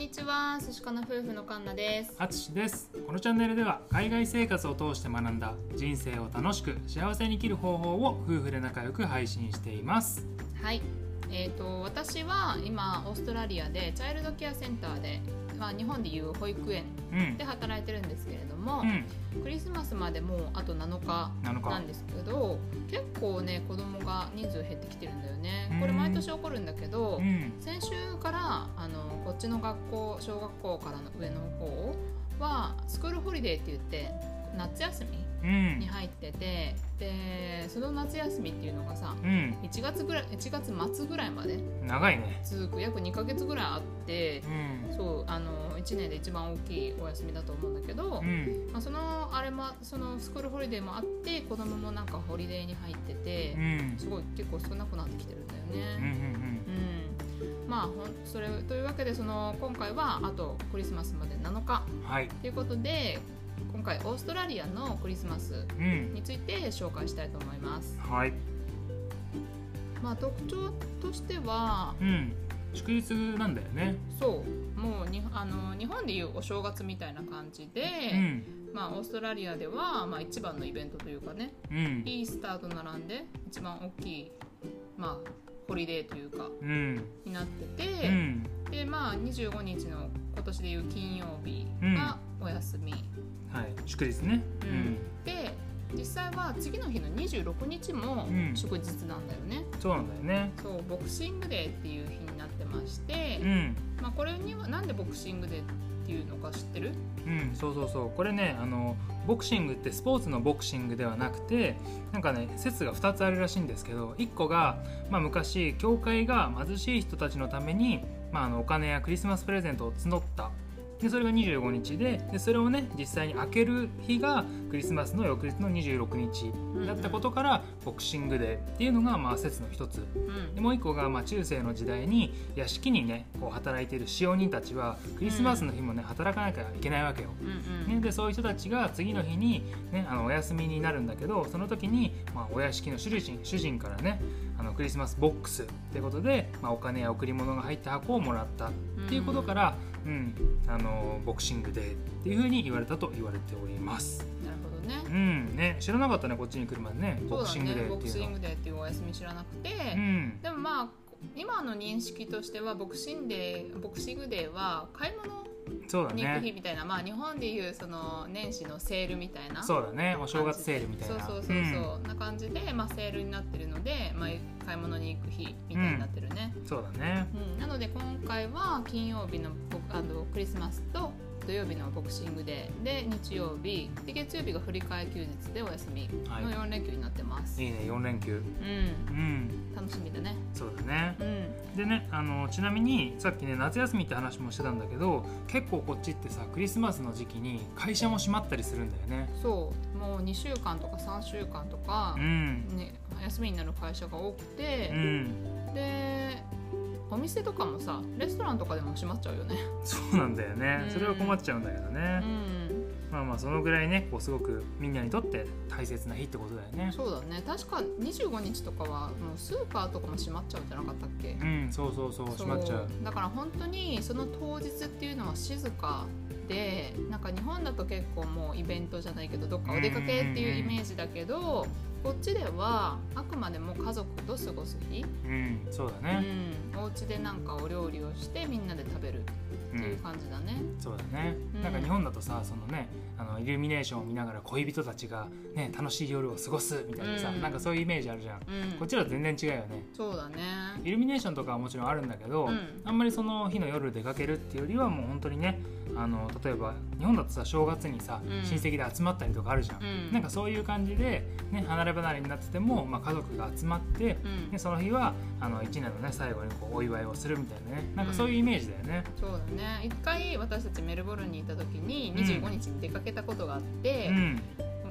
にちは、寿司かな夫婦のカンナです。あつしですこのチャンネルでは海外生活を通して学んだ人生を楽しく幸せに生きる方法を夫婦で仲良く配信していますはい。えっ、と私は今オーストラリアでチャイルドケアセンターで、まあ日本でいう保育園うんで働いてるんですけれども、うんクリスマスまでもうあと7日7日なんですけど、結構ね子供が人数減ってきてるんだよねうん。これ毎年起こるんだけど。うん先週からあのこっちの学校小学校からの上の方は school holiday って言って夏休みうん。に入っててでその夏休みっていうのがさうん。1月ぐらい1月末ぐらいまで長いね。続く。約2ヶ月ぐらいあってうん。そうあの1年で一番大きいお休みだと思うんだけど、うん。まあ、そのあれもその school holiday もあって子供もなんか holiday に入っててうん。すごい結構少なくなってきてるんだようんうんね。うん、まあほんそれというわけでその今回はあとクリスマスまで7日うんはい。ということで今回オーストラリアのクリスマスうん。について紹介したいと思います。はい。まあ特徴としてはうん。祝日なんだよね。そう。もうにあの日本でいうお正月みたいな感じで、うん。まあ、オーストラリアでは、まあ、一番のイベントというかねうん。イースターと並んで一番大きい、まあ、ホリデーというかうん。になってうて、ん。でまあ25日の今年でいう金曜日がお休み、はい。祝日ね。うん。で実際は次の日の26日もうん。祝日なんだよね、そうなんだよね。そうボクシングデーっていう日になってまして、うん。まあ、これにはなんでボクシングデーっていうのか知ってる？うん、そうそうそう。これねあのボクシングってスポーツのボクシングではなくてなんかね説が2つあるらしいんですけど1個が、まあ、昔教会が貧しい人たちのために、まあ、あのお金やクリスマスプレゼントを募ったでそれが25日ででそれをね実際に開ける日がクリスマスの翌日の26日だったことから、ボクシングデーっていうのがまあ説の一つ。うん。でもう一個がまあ中世の時代に屋敷にねこう働いている使用人たちはクリスマスの日もね働かなきゃいけないわけよ。ね、でそういう人たちが次の日に、ね、あのお休みになるんだけどその時に、まあ、お屋敷の主人主人からねあのクリスマスボックスってことで、まあ、お金や贈り物が入った箱をもらったっていうことから、うん。あのボクシングデーっていうふうに言われたと言われております。なるほどね。うん。ね、知らなかったねこっちに来るまでね。ボクシングデーっていうの。ングデーっていうお休み知らなくて、うん。でもまあ今の認識としてはボクシングデーボクシングデーは買い物そうだに行く日ねみたいな、まあ日本でいうその年始のセールみたいなそうだね。お正月セールみたいな。そうそうそうそう、な感じで、まあ、セールになってるので、まあ、買い物に行く日みたいになってるね、うん。そうだね。うん。なので今回は金曜日のボあのクリスマスと土曜日のボクシングデーで日曜日で月曜日が振り替え休日でお休みはい。の4連休になってます、いいね4連休。うん。うん。楽しみだね。そうだね。うん。でねあのちなみにさっきね夏休みって話もしてたんだけど結構こっちってさクリスマスの時期に会社も閉まったりするんだよね。そう。もう2週間とか3週間とかう、ん。ね、休みになる会社が多くてう、ん。でお店とかもさレストランとかでも閉まっちゃうよね。そうなんだよね。うん。それは困っちゃうんだけどうね、ん。まあまあそのぐらいねこうすごくみんなにとって大切な日ってことだよね。そうだね。確か25日とかはもうスーパーとかも閉まっちゃうんじゃなかったっけ？うんそうそうそう閉まっちゃう。だから本当にその当日っていうのは静かでなんか日本だと結構もうイベントじゃないけどどっかお出かけっていうイメージだけどこっちではあくまでも家族と過ごす日、うんそうだね。うん、お家でなんかお料理をしてみんなで食べるっていう感じだね、そうだね、うん。なんか日本だとさそのねあのイルミネーションを見ながら恋人たちが、ね、楽しい夜を過ごすみたいなさ、うん。なんかそういうイメージあるじゃん、うん。こっちらは全然違うよね。そうだね。イルミネーションとかはもちろんあるんだけど、うん。あんまりその日の夜出かけるっていうよりはもう本当にねあの例えば日本だとさ正月にさ、うん。親戚で集まったりとかあるじゃん、うん。なんかそういう感じで、ね、離れ離れになってても、まあ、家族が集まって、うん。でその日はあの1年のね最後にこうお祝いをするみたいなね。なんかそういうイメージだよね。そうだね。一回私たちメルボルンにいた時にうん。25日に出かけたことがあって、うん、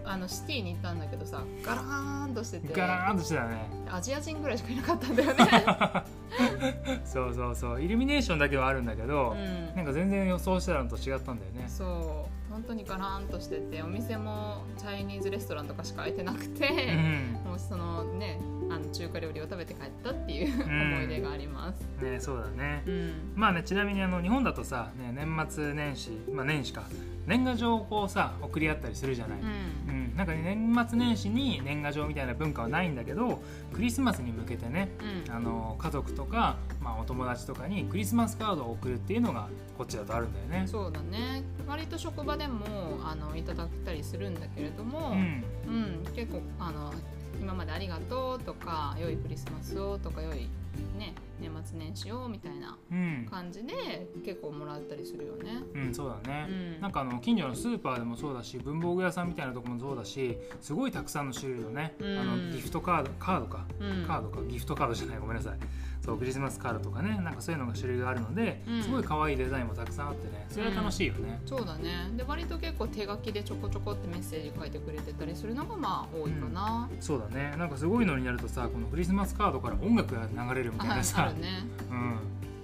あのシティに行ったんだけどさガラーンとしてて。ガラーンとしてたね。アジア人ぐらいしかいなかったんだよね、そうそうそう。イルミネーションだけはあるんだけど、うん、なんか全然予想してたのと違ったんだよね。そう。本当にガランとしててお店もチャイニーズレストランとかしか開いてなくて、うん。もうそのねあの中華料理を食べて帰ったっていうん。思い出があります。ねそうだね。うん。まあねちなみにあの日本だとさ、ね、年末年始まあ年始か。年賀状をこうさ送り合ったりするじゃない、ううんんなんかね年末年始に年賀状みたいな文化はないんだけどクリスマスに向けてねうん。あの家族とか、まあ、お友達とかにクリスマスカードを送るっていうのがこっちだとあるんだよね。そうだね。割と職場でもあのいただけたりするんだけれども、うん。うん、結構あの今までありがとうとか良いクリスマスをとか良い、ね、年末年始をみたいなうん。感じで結構もらったりするよね。うん、そうだね、うん。なんかあの近所のスーパーでもそうだし文房具屋さんみたいなとこもそうだしすごいたくさんの種類のね、うん。あのギフトカードカードか、うん。カードか。ギフトカードじゃないごめんなさい。そうクリスマスカードとかねなんかそういうのが種類があるので、うん。すごい可愛いデザインもたくさんあってねそれは楽しいよね、そうだね。で割と結構手書きでちょこちょこってメッセージ書いてくれてたりするのがまあ多いかな、そうだね。なんかすごいのになるとさこのクリスマスカードから音楽が流れるみたいなさるねうん。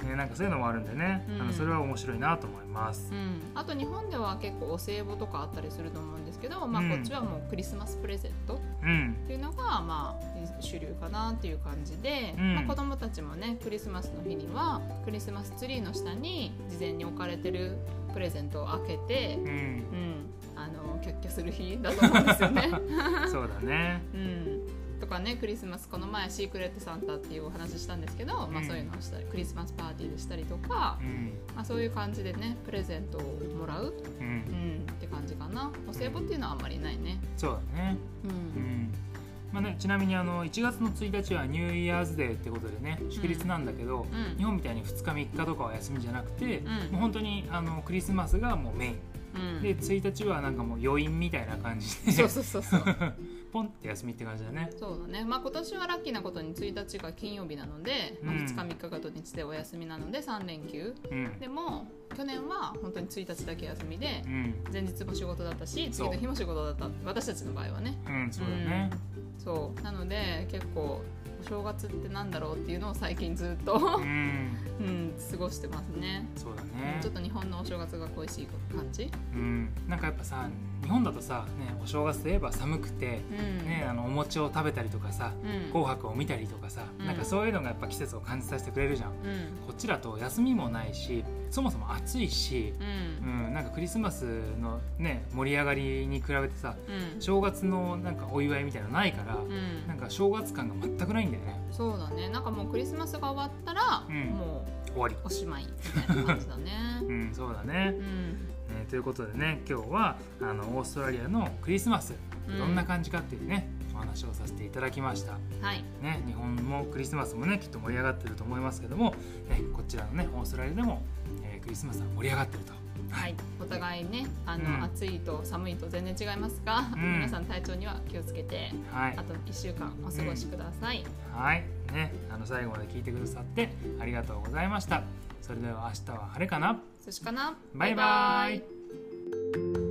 ね、なんかそういうのもあるんでね、うん。あのそれは面白いなと思います。う。ん、あと日本では結構お歳暮とかあったりすると思うんですけど、まあ、うん。こっちはもうクリスマスプレゼント。うん、っていうのがまあ主流かなっていう感じで、うん。まあ、子供たちもねクリスマスの日にはクリスマスツリーの下に事前に置かれてるプレゼントを開けて、うん、うん、あのキャッキャする日だと思うんですよね。そうだね。うんとかねクリスマスこの前シークレットサンタっていうお話したんですけど、まあ、うんそういうのをしたりクリスマスパーティーでしたりとか、うん、まあ、そういう感じでねプレゼントをもらう、う、うんん、って感じかな。お歳暮っていうのはあんまりないね。そうだね。ううん。ん。まあね、ちなみにあの1月の1日はニューイヤーズデーってことでね祝日なんだけど、うん。日本みたいに2日3日とかは休みじゃなくて、ん。もう本当にあのクリスマスがもうメイン、うん。で1日はなんかもう余韻みたいな感じで。そうそうそうそう ポンって休みって感じだね。そうだね。まあ今年はラッキーなことに1日が金曜日なので、まあ、うん。2日3日が土日でお休みなので3連休。うん。でも去年は本当に1日だけ休みでうん。前日も仕事だったし次の日も仕事だった。私たちの場合はね。うんそうだね。そう。なので結構お正月ってなんだろうっていうのを最近ずっと、うん。うん、過ごしてますね。そうだね。ちょっと日本のお正月が恋しい感じ。うん。なんかやっぱさ日本だとさ、ね、お正月といえば寒くて、うん、ね、あのお餅を食べたりとかさうん。紅白を見たりとかさ、うん。なんかそういうのがやっぱ季節を感じさせてくれるじゃん。こっちだと休みもないしそもそも暑いし、うん。うん、なんかクリスマスのね盛り上がりに比べてさうん。正月のなんかお祝いみたいなのないから、うん。なんか正月感が全くないんだよね。そうだね。なんかもうクリスマスが終わったら、うん。もう終わり。おしまいみたいな感じだね。うんそうだね。う、ん。ねということでね今日はあのオーストラリアのクリスマスうんどんな感じかっていうね、お話をさせていただきました。はい。ね、日本もクリスマスもねきっと盛り上がってると思いますけども、ね、こちらのねオーストラリアでも、えークリスマスは盛り上がってると。はい、お互いねあの、うん。暑いと寒いと全然違いますが、うん。皆さん体調には気をつけてはい。あと1週間お過ごしください、はい。ねあの最後まで聞いてくださってありがとうございました。それでは明日は晴れかな。そしかな。バイバイ